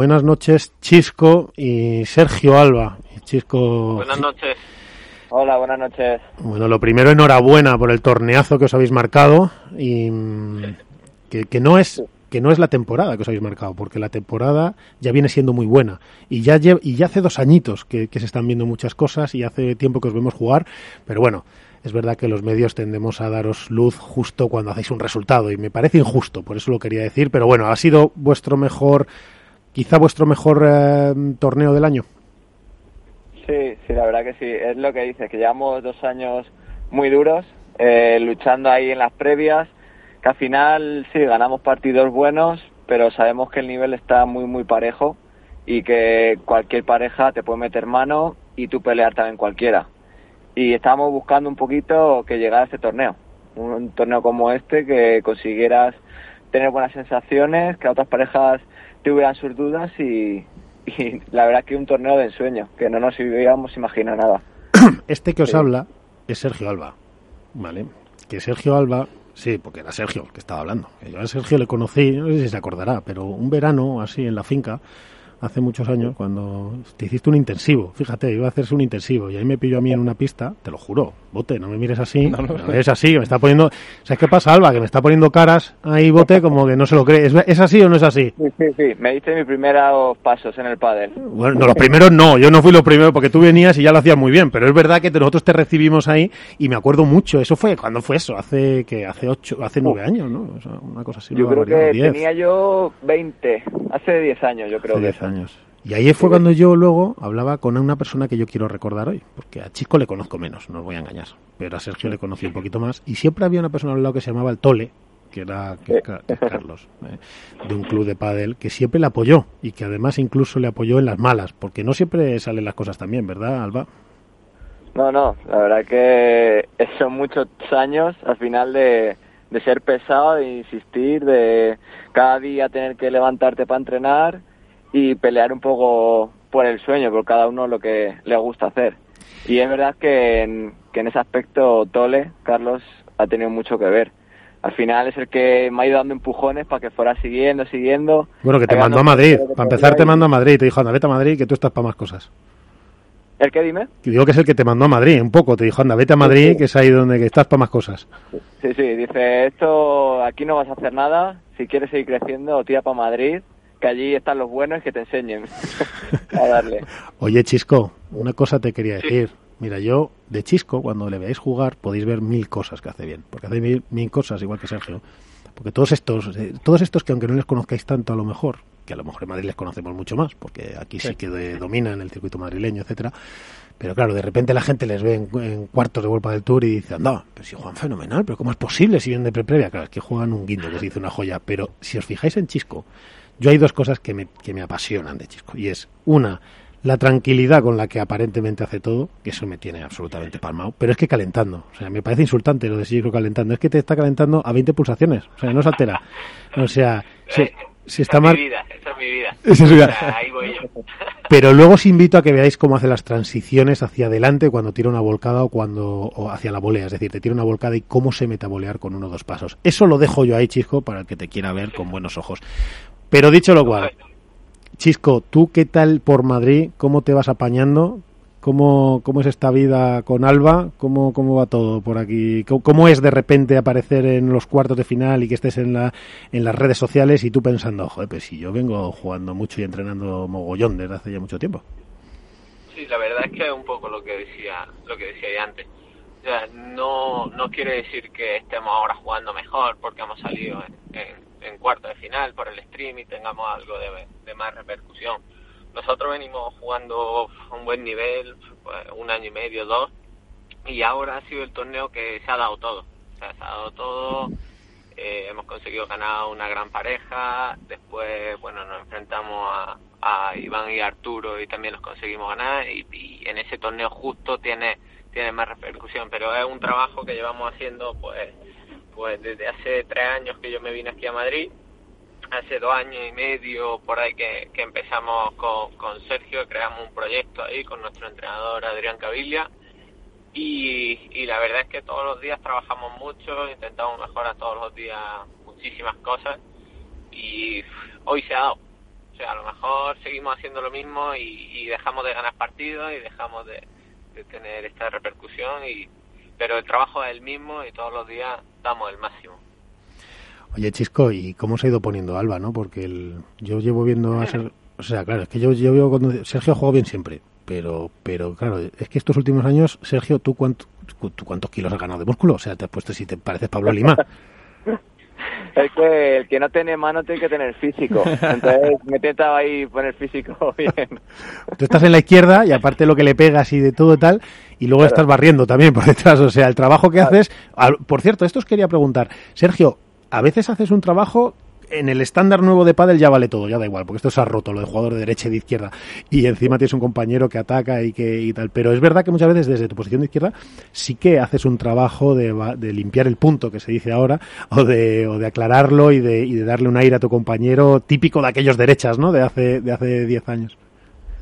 Buenas noches, Chisco y Sergio Alba. Chisco. Buenas noches. Hola, buenas noches. Bueno, lo primero, enhorabuena por el torneazo que os habéis marcado y que, que no es que no es la temporada que os habéis marcado, porque la temporada ya viene siendo muy buena. Y ya, y ya hace dos añitos que, que se están viendo muchas cosas y hace tiempo que os vemos jugar, pero bueno, es verdad que los medios tendemos a daros luz justo cuando hacéis un resultado y me parece injusto, por eso lo quería decir, pero bueno, ha sido vuestro mejor, quizá vuestro mejor eh, torneo del año. Sí, sí, la verdad que sí. Es lo que dices, que llevamos dos años muy duros, eh, luchando ahí en las previas, que al final sí, ganamos partidos buenos, pero sabemos que el nivel está muy, muy parejo y que cualquier pareja te puede meter mano y tú pelear también cualquiera. Y estábamos buscando un poquito que llegara a este torneo, un torneo como este, que consiguieras tener buenas sensaciones, que otras parejas tuvieran sus dudas y, y la verdad que un torneo de ensueño, que no nos hubiéramos imaginado nada. Este que os Sí. habla es Sergio Alba, ¿vale? Que Sergio Alba, sí, porque era Sergio el que estaba hablando. Yo a Sergio le conocí, no sé si se acordará, pero un verano así en la finca, hace muchos años, cuando te hiciste un intensivo, fíjate, iba a hacerse un intensivo y ahí me pilló a mí en una pista, te lo juro, bote, no me mires así, no, me mires así, que me está poniendo, ¿sabes qué pasa, Alba? Que me está poniendo caras ahí, bote, como que no se lo cree. ¿Es, es así o no es así? Sí, sí, sí. Me diste mis primeros pasos en el pádel. Bueno, no, los primeros no, yo no fui los primeros porque tú venías y ya lo hacías muy bien, pero es verdad que nosotros te recibimos ahí y me acuerdo mucho, eso fue, ¿cuándo fue eso? Hace que hace ocho, hace nueve años, ¿no? O sea, una cosa así. Yo creo que diez, tenía yo 20, hace 10 años yo creo hace años. Y ahí fue cuando yo luego hablaba con una persona que yo quiero recordar hoy, porque a Chisco le conozco menos, no os voy a engañar, pero a Sergio le conocí un poquito más y siempre había una persona al lado que se llamaba el Tole, que era que- que- Carlos, eh, de un club de pádel, que siempre le apoyó y que además incluso le apoyó en las malas, porque no siempre salen las cosas tan bien, ¿verdad, Alba? No, no, la verdad que son muchos años al final de, de ser pesado, de insistir, de cada día tener que levantarte para entrenar y pelear un poco por el sueño, por cada uno lo que le gusta hacer. Y es verdad que en, que en ese aspecto Tole, Carlos, ha tenido mucho que ver. Al final es el que me ha ido dando empujones para que fuera siguiendo, siguiendo. Bueno, que te mandó a Madrid. Para empezar, te mandó a Madrid. Te dijo, anda, vete a Madrid, que tú estás para más cosas. ¿El qué dime? Digo que es el que te mandó a Madrid, un poco. Te dijo, anda, vete a Madrid, que es ahí donde que estás para más cosas. Sí, sí, dice, esto aquí no vas a hacer nada, si quieres seguir creciendo, tira para Madrid, que allí están los buenos y que te enseñen a darle. Oye, Chisco, una cosa te quería decir. Mira, yo de Chisco, cuando le veáis jugar, podéis ver mil cosas que hace bien. Porque hace mil, mil cosas, igual que Sergio. Porque todos estos, eh, todos estos que aunque no les conozcáis tanto a lo mejor, que a lo mejor en Madrid les conocemos mucho más, porque aquí sí que de- dominan el circuito madrileño, etcétera. Pero claro, de repente la gente les ve en, en cuartos de World del Tour y dice, anda, pero si juegan fenomenal, pero ¿cómo es posible si vienen de pre-previa? Claro, es que juegan un guindo, que se dice una joya. Pero si os fijáis en Chisco, yo hay dos cosas que me, que me apasionan de Chisco. Y es, una, la tranquilidad con la que aparentemente hace todo, que eso me tiene absolutamente palmado, pero es que calentando. O sea, me parece insultante lo de Chisco calentando. Es que te está calentando a 20 pulsaciones. O sea, no se altera. O sea, se, se está esa mal. es esa es mi vida. Esa es mi vida. Ahí voy yo. Pero luego os invito a que veáis cómo hace las transiciones hacia adelante cuando tira una volcada o cuando o hacia la volea, es decir, te tira una volcada y cómo se mete a volear con uno o dos pasos. Eso lo dejo yo ahí, Chisco, para el que te quiera ver con buenos ojos. Pero dicho lo cual, Chisco, ¿tú qué tal por Madrid? ¿Cómo te vas apañando? ¿Cómo, cómo es esta vida con Alba? ¿Cómo, ¿Cómo va todo por aquí? ¿Cómo, es de repente aparecer en los cuartos de final y que estés en, la, en las redes sociales y tú pensando, joder, pues si yo vengo jugando mucho y entrenando mogollón desde hace ya mucho tiempo? Sí, la verdad es que es un poco lo que decía, lo que decía antes. O sea, no, no quiere decir que estemos ahora jugando mejor porque hemos salido en, en, en cuarto de final por el stream y tengamos algo de, de más repercusión. Nosotros venimos jugando a un buen nivel, pues, un año y medio, dos, y ahora ha sido el torneo que se ha dado todo. Se ha dado todo, eh, hemos conseguido ganar una gran pareja, después, bueno, nos enfrentamos a, a Iván y Arturo y también los conseguimos ganar y, y en ese torneo justo tiene tiene más repercusión, pero es un trabajo que llevamos haciendo pues pues desde hace tres años que yo me vine aquí a Madrid, hace dos años y medio por ahí que, empezamos con, Sergio, creamos un proyecto ahí con nuestro entrenador Adrián Cavilla y, y la verdad es que todos los días trabajamos mucho, intentamos mejorar todos los días muchísimas cosas y hoy se ha dado. O sea, a lo mejor seguimos haciendo lo mismo y, dejamos de ganar partidos y dejamos de, tener esta repercusión, y pero el trabajo es el mismo y todos los días damos el máximo. Oye, Chisco, ¿y cómo se ha ido poniendo Alba, no? Porque el, yo llevo viendo a ser, o sea, claro, es que yo, yo veo cuando Sergio juega bien siempre, pero pero claro, es que estos últimos años, Sergio, ¿tú, cuánto, tú cuántos kilos has ganado de músculo? O sea, te has puesto si te pareces Pablo Lima. Es que el que no tiene mano tiene que tener físico. Entonces me intentaba ahí poner físico bien. Tú estás en la izquierda y aparte lo que le pegas y de todo y tal, y luego estás barriendo también por detrás. O sea, el trabajo que haces. Por cierto, esto os quería preguntar. Sergio, a veces haces un trabajo en el estándar nuevo de pádel ya vale todo, ya da igual, porque esto se ha roto, lo de jugador de derecha y de izquierda, y encima tienes un compañero que ataca y que y tal. Pero es verdad que muchas veces desde tu posición de izquierda sí que haces un trabajo de, de limpiar el punto que se dice ahora, o de, o de aclararlo y de, y de darle un aire a tu compañero típico de aquellos derechas, ¿no? De hace, de hace 10 años.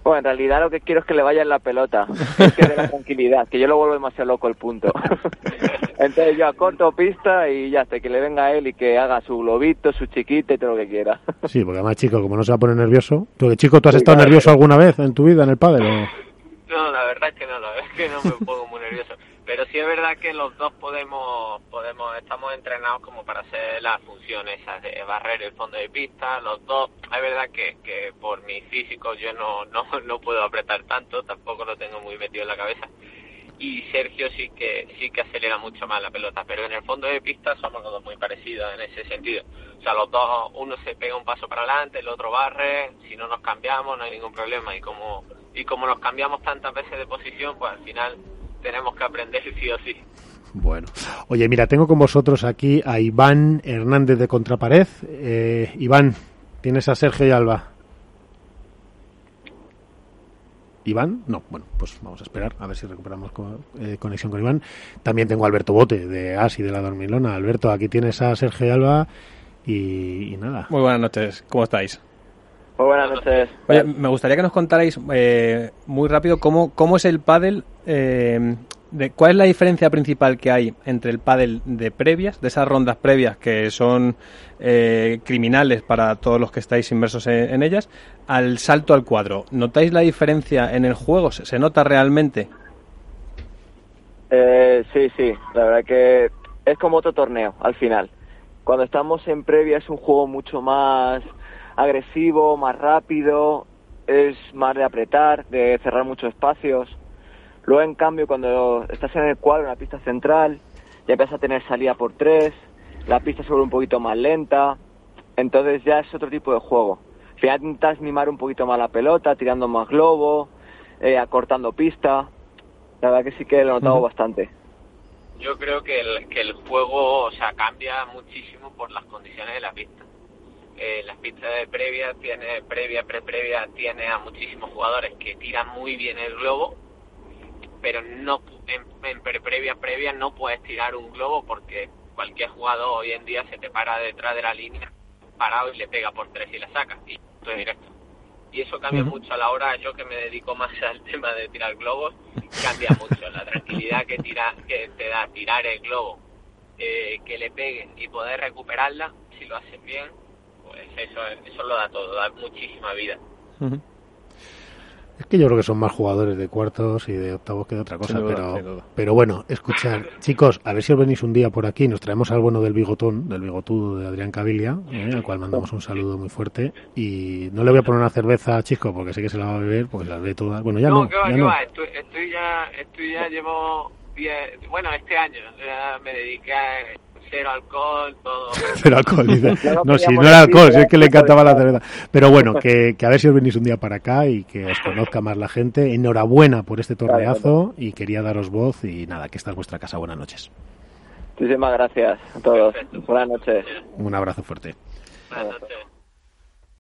Bueno, en realidad lo que quiero es que le vaya en la pelota, que dé la tranquilidad, que yo lo vuelvo demasiado loco el punto. Entonces yo acorto pista y ya hasta que le venga a él y que haga su globito, su chiquita y todo lo que quiera. Sí, porque además, chico, como no se va a poner nervioso. Porque, chico, ¿tú has estado nervioso alguna vez en tu vida en el pádel? No, la verdad es que no, la verdad es que no me pongo muy. Pero sí es verdad que los dos podemos, podemos, estamos entrenados como para hacer las funciones esas de barrer el fondo de pista. Los dos, es verdad que, que por mi físico yo no, no, no puedo apretar tanto, tampoco lo tengo muy metido en la cabeza. Y Sergio sí que, sí que acelera mucho más la pelota, pero en el fondo de pista somos los dos muy parecidos en ese sentido. O sea, los dos, uno se pega un paso para adelante, el otro barre, si no nos cambiamos no hay ningún problema. Y como, y como nos cambiamos tantas veces de posición, pues al final tenemos que aprender sí o sí. Bueno, oye, mira, tengo con vosotros aquí a Iván Hernández de Contrapared. Eh, Iván, tienes a Sergio y Alba. Iván, no, bueno, pues vamos a esperar a ver si recuperamos eh, conexión con Iván. También tengo a Alberto Bote de ASI de la Dormilona. Alberto, aquí tienes a Sergio y Alba y, nada. Muy buenas noches, ¿cómo estáis? Muy buenas noches. Oye, me gustaría que nos contarais eh, muy rápido cómo, cómo es el pádel eh, ¿Cuál es la diferencia principal que hay entre el pádel de previas, de esas rondas previas que son eh, criminales para todos los que estáis inmersos en, ellas, al salto al cuadro? ¿Notáis la diferencia en el juego? ¿Se, nota realmente? Eh, sí, sí, la verdad que es como otro torneo al final. Cuando estamos en previa es un juego mucho más agresivo, más rápido, es más de apretar, de cerrar muchos espacios Luego, en cambio, cuando estás en el cuadro, en la pista central, ya empiezas a tener salida por tres, la pista se vuelve un poquito más lenta, entonces ya es otro tipo de juego. Al final intentas mimar un poquito más la pelota, tirando más globo, eh, acortando pista. La verdad que sí que lo he notado bastante. Yo creo que el, que el juego o sea, cambia muchísimo por las condiciones de la pista. Eh, las pistas de previa, tiene, previa, pre-previa, tiene a muchísimos jugadores que tiran muy bien el globo pero no en, previa previa no puedes tirar un globo porque cualquier jugador hoy en día se te para detrás de la línea parado y le pega por tres y la saca y es directo. Y eso cambia mucho a la hora yo que me dedico más al tema de tirar globos cambia mucho la tranquilidad que tira que te da tirar el globo eh, que le peguen y poder recuperarla si lo haces bien eso eso lo da todo da muchísima vida. Es que yo creo que son más jugadores de cuartos y de octavos que de otra cosa, pero, pero bueno, escuchar, chicos, a ver si os venís un día por aquí, nos traemos al bueno del bigotón, del bigotudo de Adrián Cabilia, eh, al cual mandamos un saludo muy fuerte, y no le voy a poner una cerveza a Chico porque sé que se la va a beber, porque las ve todas, bueno, ya no. no, Estoy, estoy, ya, estoy ya llevo, bueno, este año ya me dediqué a cero alcohol, todo. cero alcohol, dice. No, si no era alcohol, si es que le encantaba la cerveza. Pero bueno, que, que, a ver si os venís un día para acá y que os conozca más la gente. Enhorabuena por este torneazo y quería daros voz y nada, que esta es vuestra casa. Buenas noches. Muchísimas gracias a todos. Buenas noches. Un abrazo fuerte. Buenas noches.